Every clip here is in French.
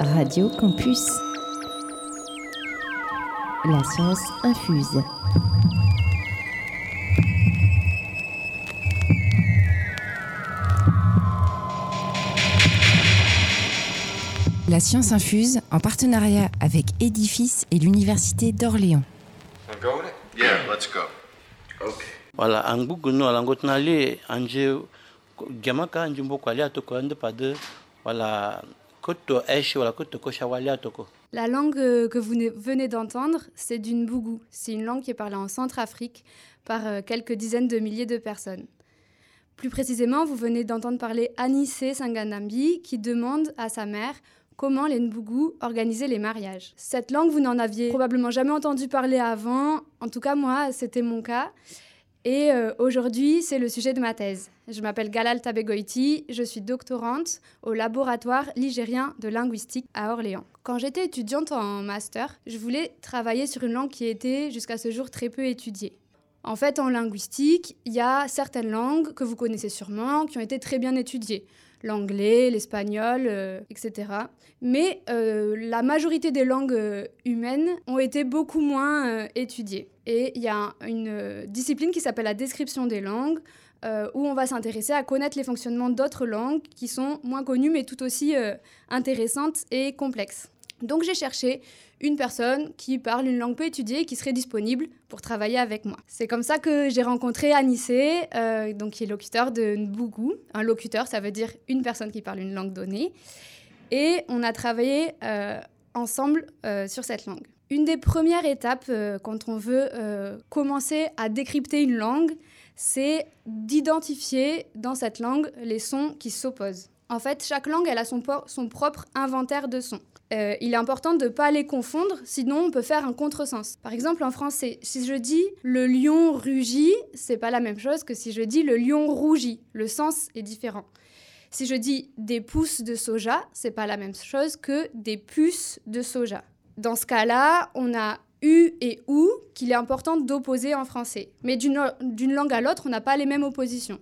Radio Campus. La science infuse. La science infuse en partenariat avec Edifice et l'Université d'Orléans. Yeah, let's go. Okay. wala La langue euh, que vous ne- venez d'entendre, c'est d'une bougou. C'est une langue qui est parlée en Centrafrique par euh, quelques dizaines de milliers de personnes. Plus précisément, vous venez d'entendre parler Anissé Sanganambi qui demande à sa mère comment les Nbougou organisaient les mariages. Cette langue, vous n'en aviez probablement jamais entendu parler avant. En tout cas, moi, c'était mon cas. Et euh, aujourd'hui, c'est le sujet de ma thèse. Je m'appelle Galal Tabegoiti, je suis doctorante au laboratoire ligérien de linguistique à Orléans. Quand j'étais étudiante en master, je voulais travailler sur une langue qui était jusqu'à ce jour très peu étudiée. En fait, en linguistique, il y a certaines langues que vous connaissez sûrement qui ont été très bien étudiées. L'anglais, l'espagnol, euh, etc. Mais euh, la majorité des langues euh, humaines ont été beaucoup moins étudiées. Et il y a une discipline qui s'appelle la description des langues, où on va s'intéresser à connaître les fonctionnements d'autres langues qui sont moins connues mais tout aussi intéressantes et complexes. Donc j'ai cherché une personne qui parle une langue peu étudiée et qui serait disponible pour travailler avec moi. C'est comme ça que j'ai rencontré Anissé, euh, donc qui est locuteur de Nbougou. Un locuteur, ça veut dire une personne qui parle une langue donnée. Et on a travaillé euh, ensemble euh, sur cette langue. Une des premières étapes quand on veut commencer à décrypter une langue, c'est d'identifier dans cette langue les sons qui s'opposent. En fait, chaque langue, elle a son, propre inventaire de sons. Euh, il est important de ne pas les confondre, sinon on peut faire un contresens. Par exemple, en français, si je dis le lion rugit, c'est pas la même chose que si je dis le lion rougit. Le sens est différent. Si je dis des pousses de soja, c'est pas la même chose que des puces de soja. Dans ce cas-là, on a U et OU qu'il est important d'opposer en français. Mais d'une langue à l'autre, on n'a pas les mêmes oppositions.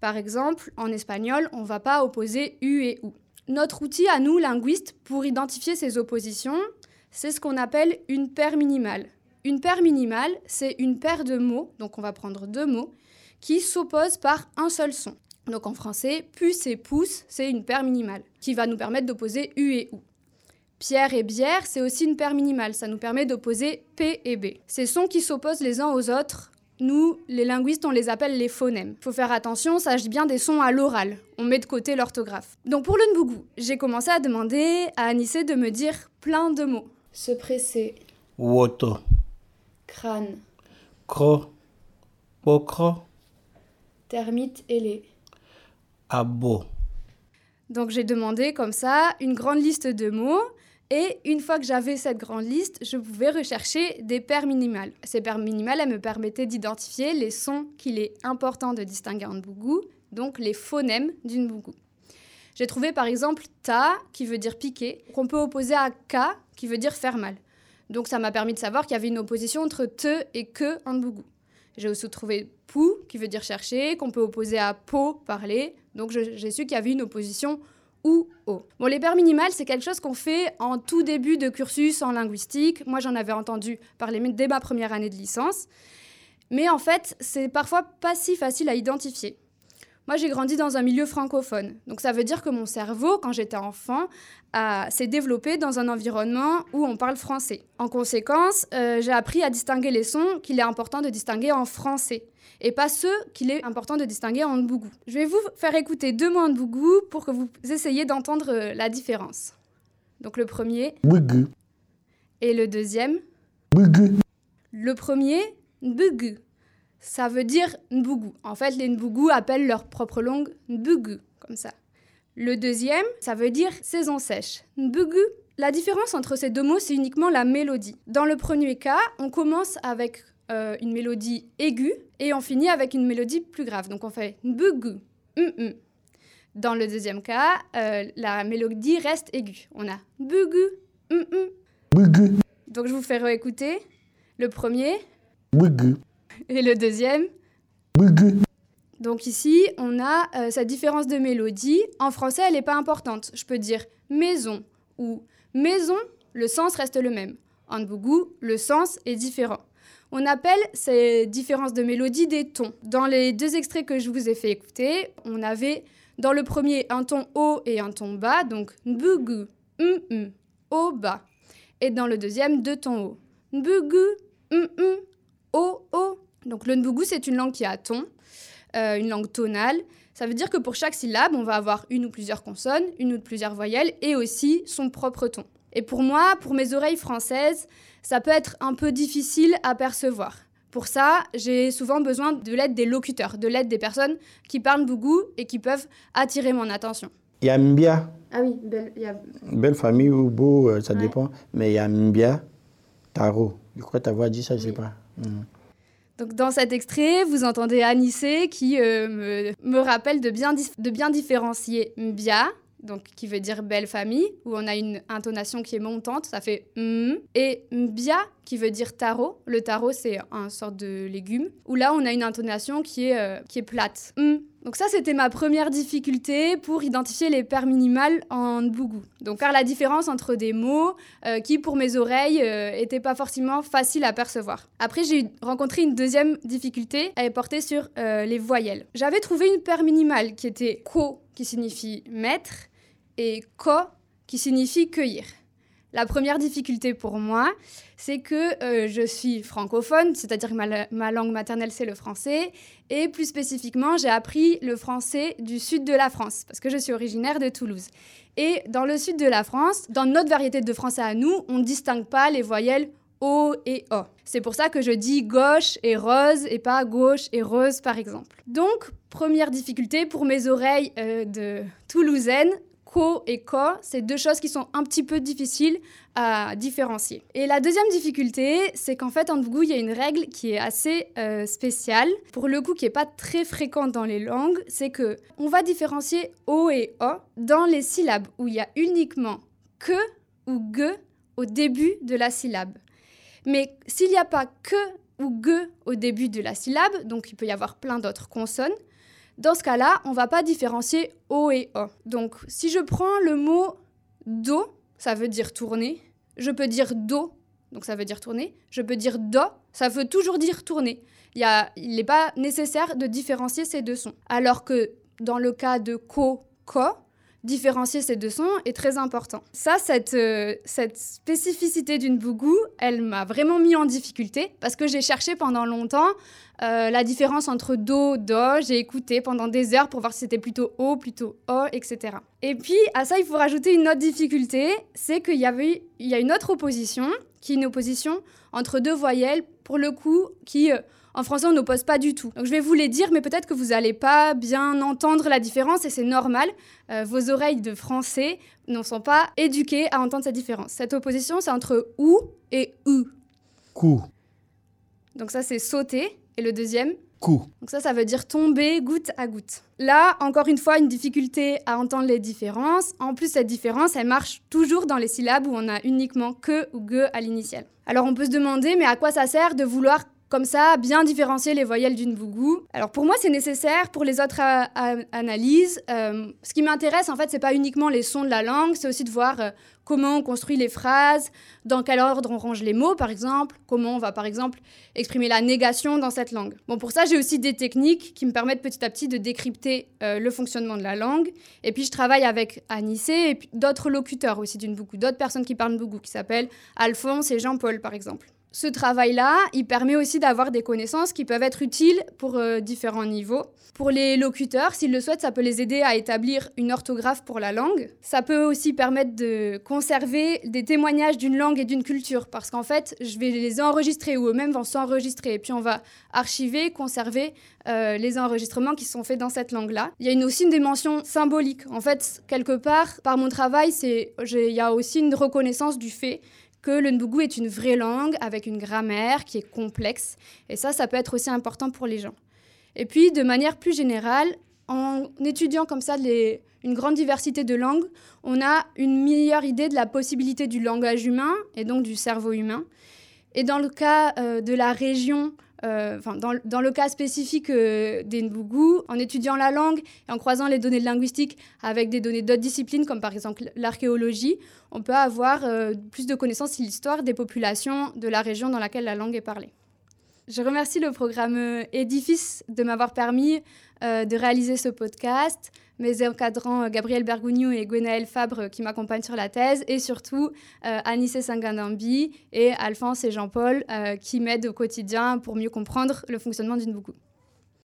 Par exemple, en espagnol, on ne va pas opposer U et OU. Notre outil à nous, linguistes, pour identifier ces oppositions, c'est ce qu'on appelle une paire minimale. Une paire minimale, c'est une paire de mots, donc on va prendre deux mots, qui s'opposent par un seul son. Donc en français, puce et pouce, c'est une paire minimale, qui va nous permettre d'opposer U et OU. Pierre et bière, c'est aussi une paire minimale, ça nous permet d'opposer P et B. Ces sons qui s'opposent les uns aux autres, nous, les linguistes, on les appelle les phonèmes. Il faut faire attention, ça s'agit bien des sons à l'oral. On met de côté l'orthographe. Donc pour le Nbougou, j'ai commencé à demander à Anissé de me dire plein de mots. Se presser, woto crâne, kro pokro termite ailé. abo Donc j'ai demandé comme ça une grande liste de mots et une fois que j'avais cette grande liste, je pouvais rechercher des paires minimales. Ces paires minimales, elles me permettaient d'identifier les sons qu'il est important de distinguer en Nbougou, donc les phonèmes du Nbougou. J'ai trouvé par exemple ta qui veut dire piquer, qu'on peut opposer à ka qui veut dire faire mal. Donc ça m'a permis de savoir qu'il y avait une opposition entre te et que en Nbougou. J'ai aussi trouvé pou qui veut dire chercher, qu'on peut opposer à po, parler. Donc j'ai su qu'il y avait une opposition Bon, les paires minimales, c'est quelque chose qu'on fait en tout début de cursus en linguistique. Moi, j'en avais entendu parler dès ma première année de licence. Mais en fait, c'est parfois pas si facile à identifier. Moi, j'ai grandi dans un milieu francophone. Donc ça veut dire que mon cerveau, quand j'étais enfant, s'est développé dans un environnement où on parle français. En conséquence, euh, j'ai appris à distinguer les sons qu'il est important de distinguer en français et pas ceux qu'il est important de distinguer en Nbougou. Je vais vous faire écouter deux mots en Nbougou pour que vous essayiez d'entendre euh, la différence. Donc le premier bugu et le deuxième. bugu Le premier, Nbugu. Ça veut dire Nbougou. En fait, les Nbougou appellent leur propre langue Nbugu, comme ça. Le deuxième, ça veut dire saison sèche. Nbugu. La différence entre ces deux mots, c'est uniquement la mélodie. Dans le premier cas, on commence avec euh, une mélodie aiguë et on finit avec une mélodie plus grave. Donc on fait Nbugu. Hum, hum. Dans le deuxième cas, euh, la mélodie reste aiguë. On a hum. bugu Donc je vous fais réécouter le premier bugu et le deuxième. Donc ici, on a euh, cette différence de mélodie. En français, elle n'est pas importante. Je peux dire maison ou maison, le sens reste le même. En Bougou, le sens est différent. On appelle ces différences de mélodie des tons. Dans les deux extraits que je vous ai fait écouter, on avait dans le premier un ton haut et un ton bas, donc Nbugu, mm, haut, bas. Et dans le deuxième, deux tons hauts. Nbugu, mm, haut, haut. Donc le Nbugu, c'est une langue qui a ton, euh, une langue tonale. Ça veut dire que pour chaque syllabe, on va avoir une ou plusieurs consonnes, une ou plusieurs voyelles et aussi son propre ton. Et pour moi, pour mes oreilles françaises, ça peut être un peu difficile à percevoir. Pour ça, j'ai souvent besoin de l'aide des locuteurs, de l'aide des personnes qui parlent bougou et qui peuvent attirer mon attention. Il y a Mbia. Ah oui, belle, y a... Belle famille ou beau, euh, ça Ouais. dépend. Mais il y a Mbia, Taro. Je crois que ta voix dit ça, je sais pas. Mhm. Donc dans cet extrait, vous entendez Anissé qui euh, me, me rappelle de bien, de bien différencier Mbia, donc qui veut dire belle famille, où on a une intonation qui est montante, ça fait M, et Mbia qui veut dire taro. Le taro, c'est un sorte de légume, où là, on a une intonation qui est, euh, qui est plate. Donc ça, c'était ma première difficulté pour identifier les paires minimales en bougou. Donc faire la différence entre des mots euh, qui, pour mes oreilles, n'étaient pas forcément faciles à percevoir. Après, j'ai rencontré une deuxième difficulté, elle portée sur euh, les voyelles. J'avais trouvé une paire minimale qui était ko, qui signifie maître, et ko, qui signifie cueillir. La première difficulté pour moi, c'est que euh, je suis francophone, c'est-à-dire que ma, la- ma langue maternelle c'est le français, et plus spécifiquement, j'ai appris le français du sud de la France, parce que je suis originaire de Toulouse. Et dans le sud de la France, dans notre variété de français à nous, on ne distingue pas les voyelles O et O. C'est pour ça que je dis gauche et rose et pas gauche et rose par exemple. Donc, première difficulté pour mes oreilles euh, de toulousaine, ko et ko, c'est deux choses qui sont un petit peu difficiles à différencier. Et la deuxième difficulté, c'est qu'en fait en Bougou, il y a une règle qui est assez euh, spéciale, pour le coup qui n'est pas très fréquente dans les langues, c'est que on va différencier O et O dans les syllabes où il y a uniquement que ou ge au début de la syllabe. Mais s'il n'y a pas que ou ge au début de la syllabe, donc il peut y avoir plein d'autres consonnes, dans ce cas-là, on va pas différencier O et O. Donc si je prends le mot do, ça veut dire tourner. Je peux dire do, donc ça veut dire tourner. Je peux dire do, ça veut toujours dire tourner. Il n'est pas nécessaire de différencier ces deux sons. Alors que dans le cas de ko, ko, différencier ces deux sons est très important. Ça, cette, euh, cette spécificité d'une bougou, elle m'a vraiment mis en difficulté parce que j'ai cherché pendant longtemps euh, la différence entre do, do. J'ai écouté pendant des heures pour voir si c'était plutôt o, plutôt o, etc. Et puis à ça, il faut rajouter une autre difficulté, c'est qu'il y a une autre opposition qui est une opposition entre deux voyelles, pour le coup, qui euh, en français, on n'oppose pas du tout. Donc je vais vous les dire, mais peut-être que vous n'allez pas bien entendre la différence et c'est normal. Euh, vos oreilles de français ne sont pas éduquées à entendre cette différence. Cette opposition, c'est entre ou et u. Coup, Donc ça, c'est sauter. Et le deuxième, coup. donc ça, ça veut dire tomber goutte à goutte. Là, encore une fois, une difficulté à entendre les différences. En plus, cette différence, elle marche toujours dans les syllabes où on a uniquement que ou ge à l'initiale. Alors on peut se demander, mais à quoi ça sert de vouloir comme ça bien différencier les voyelles d'une bougou Alors pour moi, c'est nécessaire pour les autres a- analyses. Euh, ce qui m'intéresse, en fait, c'est pas uniquement les sons de la langue, c'est aussi de voir euh, comment on construit les phrases, dans quel ordre on range les mots, par exemple, comment on va, par exemple, exprimer la négation dans cette langue. Bon, pour ça, j'ai aussi des techniques qui me permettent petit à petit de décrypter euh, le fonctionnement de la langue. Et puis, je travaille avec Anissé et d'autres locuteurs aussi d'une bougou, d'autres personnes qui parlent bougou, qui s'appellent Alphonse et Jean-Paul, par exemple. Ce travail-là, il permet aussi d'avoir des connaissances qui peuvent être utiles pour euh, différents niveaux. Pour les locuteurs, s'ils le souhaitent, ça peut les aider à établir une orthographe pour la langue. Ça peut aussi permettre de conserver des témoignages d'une langue et d'une culture, parce qu'en fait, je vais les enregistrer ou eux-mêmes vont s'enregistrer, et puis on va archiver, conserver euh, les enregistrements qui sont faits dans cette langue-là. Il y a une, aussi une dimension symbolique. En fait, quelque part, par mon travail, il y a aussi une reconnaissance du fait que le Nbougou est une vraie langue avec une grammaire qui est complexe. Et ça, ça peut être aussi important pour les gens. Et puis, de manière plus générale, en étudiant comme ça une grande diversité de langues, on a une meilleure idée de la possibilité du langage humain et donc du cerveau humain. Et dans le cas euh, de la région euh, dans, le cas spécifique euh, des Nbougou, en étudiant la langue et en croisant les données linguistiques avec des données d'autres disciplines, comme par exemple l'archéologie, on peut avoir euh, plus de connaissances sur l'histoire des populations de la région dans laquelle la langue est parlée. Je remercie le programme Édifice de m'avoir permis de réaliser ce podcast mes encadrants euh, Gabriel Bergugno et Gwenaël Fabre euh, qui m'accompagnent sur la thèse, et surtout euh, Anissé et Alphonse et Jean-Paul qui m'aident au quotidien pour mieux comprendre le fonctionnement d'une boucle.